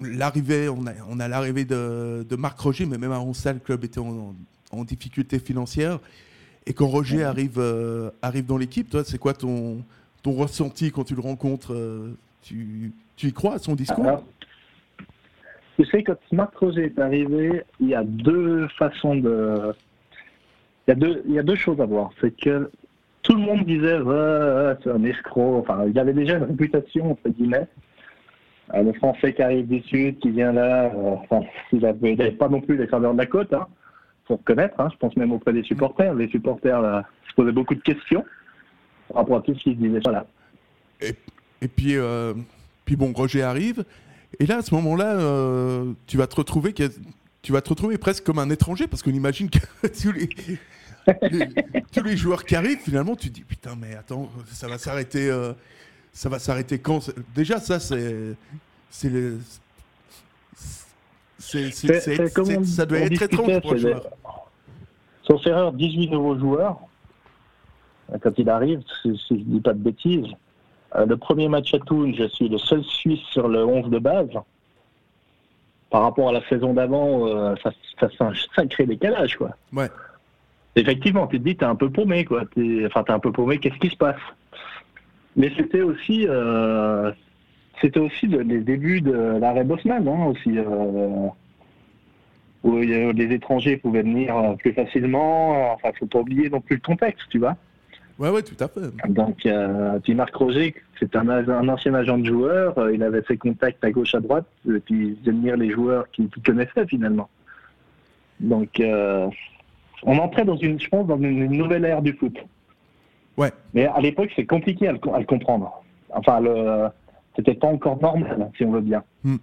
l'arrivée, on a, on a l'arrivée de, de Marc Roger, mais même avant ça, le club était en, en difficulté financière. Et quand Roger arrive, euh, arrive dans l'équipe, toi, c'est quoi ton, ton ressenti quand tu le rencontres euh, tu, tu y crois à son discours Alors, Tu sais, quand Marc Roger est arrivé, il y a deux façons de. Il y a deux, il y a deux choses à voir. C'est que tout le monde disait, c'est un escroc. Enfin, il avait déjà une réputation, entre guillemets. Euh, le Français qui arrive du Sud, qui vient là, euh, enfin, il n'avait pas non plus les faveurs de la côte, hein, faut. Hein, je pense même auprès des supporters. Les supporters se posaient beaucoup de questions par rapport à tout ce qu'ils disaient. Voilà. Et, puis, euh, puis bon, Roger arrive. Et là, à ce moment-là, tu vas te retrouver, tu vas te retrouver presque comme un étranger, parce qu'on imagine que tous les, tous les joueurs qui arrivent, finalement, tu te dis putain, mais attends, ça va s'arrêter, ça va s'arrêter quand? Déjà, ça, c'est, c'est le- c'est- c'est- C'est- on- ça doit être étrange pour joueur. des- Sauf erreur, 18 nouveaux joueurs. Quand il arrive, si, si je ne dis pas de bêtises, euh, le premier match à Toul, je suis le seul Suisse sur le 11 de base. Par rapport à la saison d'avant, euh, ça, ça c'est un sacré décalage. Quoi. Ouais. Effectivement, tu te dis, t'es un peu paumé. Quoi. T'es- Enfin, t'es un peu paumé, qu'est-ce qui se passe? Mais c'était aussi, euh, c'était aussi le- les débuts de l'arrêt Bosman, hein, aussi. euh, où euh, les étrangers pouvaient venir euh, plus facilement. Enfin, faut pas oublier non plus le contexte, tu vois. Ouais, ouais, tout à fait. Donc, puis Marc Roger, c'est un, ancien agent de joueur. il avait ses contacts à gauche, à droite. Et puis, il faisait venir les joueurs qu'il connaissait finalement. Donc, on entrait dans une, je pense, dans une, une nouvelle ère du foot. Ouais. Mais à l'époque, c'est compliqué à le, à le comprendre. Enfin, le, c'était pas encore normal, si on veut bien. Hmm.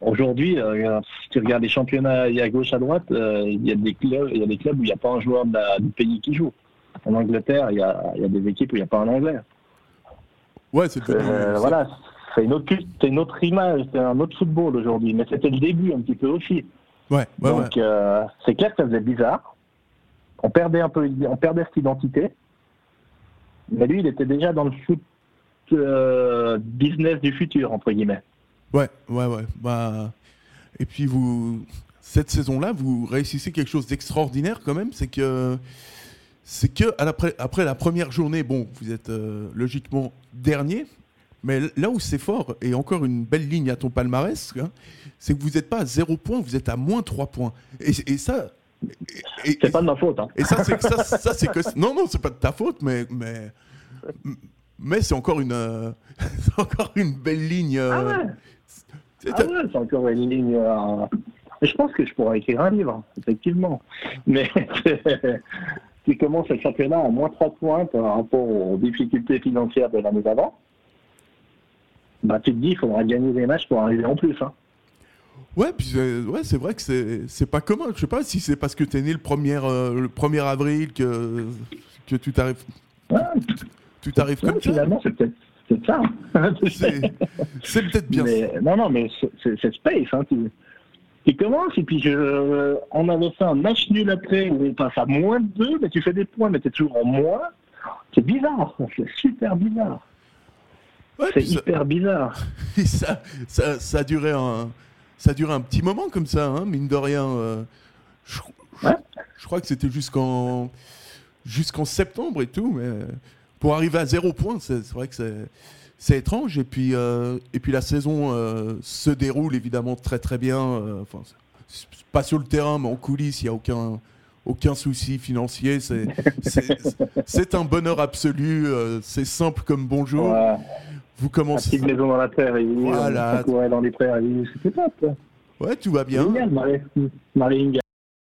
Aujourd'hui, euh, si tu regardes les championnats à gauche, à droite, euh, il y a des clubs, il y a des clubs où il n'y a pas un joueur de la- du pays qui joue. En Angleterre, il y a, il y a des équipes où il n'y a pas un Anglais. Ouais, c'est Euh, voilà, c'est une autre une image, c'est un autre football aujourd'hui. Mais c'était le début un petit peu aussi. Ouais, ouais, ouais. Donc euh, c'est clair que ça faisait bizarre. On perdait un peu, on perdait cette identité. Mais lui, il était déjà dans le foot euh, business du futur entre guillemets. Ouais, ouais, ouais. Bah, et puis vous, cette saison-là, vous réussissez quelque chose d'extraordinaire quand même, c'est que c'est que pré- après la première journée, bon, vous êtes euh, logiquement dernier, mais là où c'est fort et encore une belle ligne à ton palmarès, hein, c'est que vous n'êtes pas à zéro point, vous êtes à moins 3 points. Et, et ça, C'est pas de ma faute. Hein. et ça, c'est que ça, ça, que non, non, c'est pas de ta faute, mais mais mais c'est encore une euh, c'est encore une belle ligne. euh, Ah ouais. c'est- Ah ouais, encore une ligne. euh, Je pense que je pourrais écrire un livre, effectivement. Mais tu commences le championnat à moins 3 points par rapport aux difficultés financières de l'année d'avant. Bah, tu te dis, il faudra gagner des matchs pour arriver en plus. Hein. Ouais, puis c'est ouais, c'est vrai que c'est c'est pas commun. Je sais pas si c'est parce que t'es né le 1er, euh, le 1er avril que, que tu t'arrives Ouais, tu t'arrives comme ça. finalement, c'est peut-être ça. hein. C'est peut-être bien. Mais, non, non, mais c'est- space. Hein. Tu, tu commences et puis je, on avait fait un match nul après où on passe à moins 2, mais tu fais des points, mais tu es toujours en moins. C'est bizarre, c'est super bizarre. Ouais, C'est ça, hyper bizarre. ça, ça, ça a duré un ça a duré un petit moment comme ça, hein, mine de rien. euh, je, Ouais. je crois que c'était jusqu'en jusqu'en septembre et tout, mais pour arriver à zéro point, c'est vrai que c'est c'est étrange. Et puis euh, et puis la saison euh, se déroule évidemment très très bien. euh, Enfin, pas sur le terrain, mais en coulisses, il y a aucun aucun souci financier. C'est c'est- un bonheur absolu. euh, c'est simple comme bonjour. Ouais, Vous la commencez. petite maison dans la prairie, Voilà. on courait dans les prairies, c'était top. Ouais, tout va bien. Génial, Marie, Marie.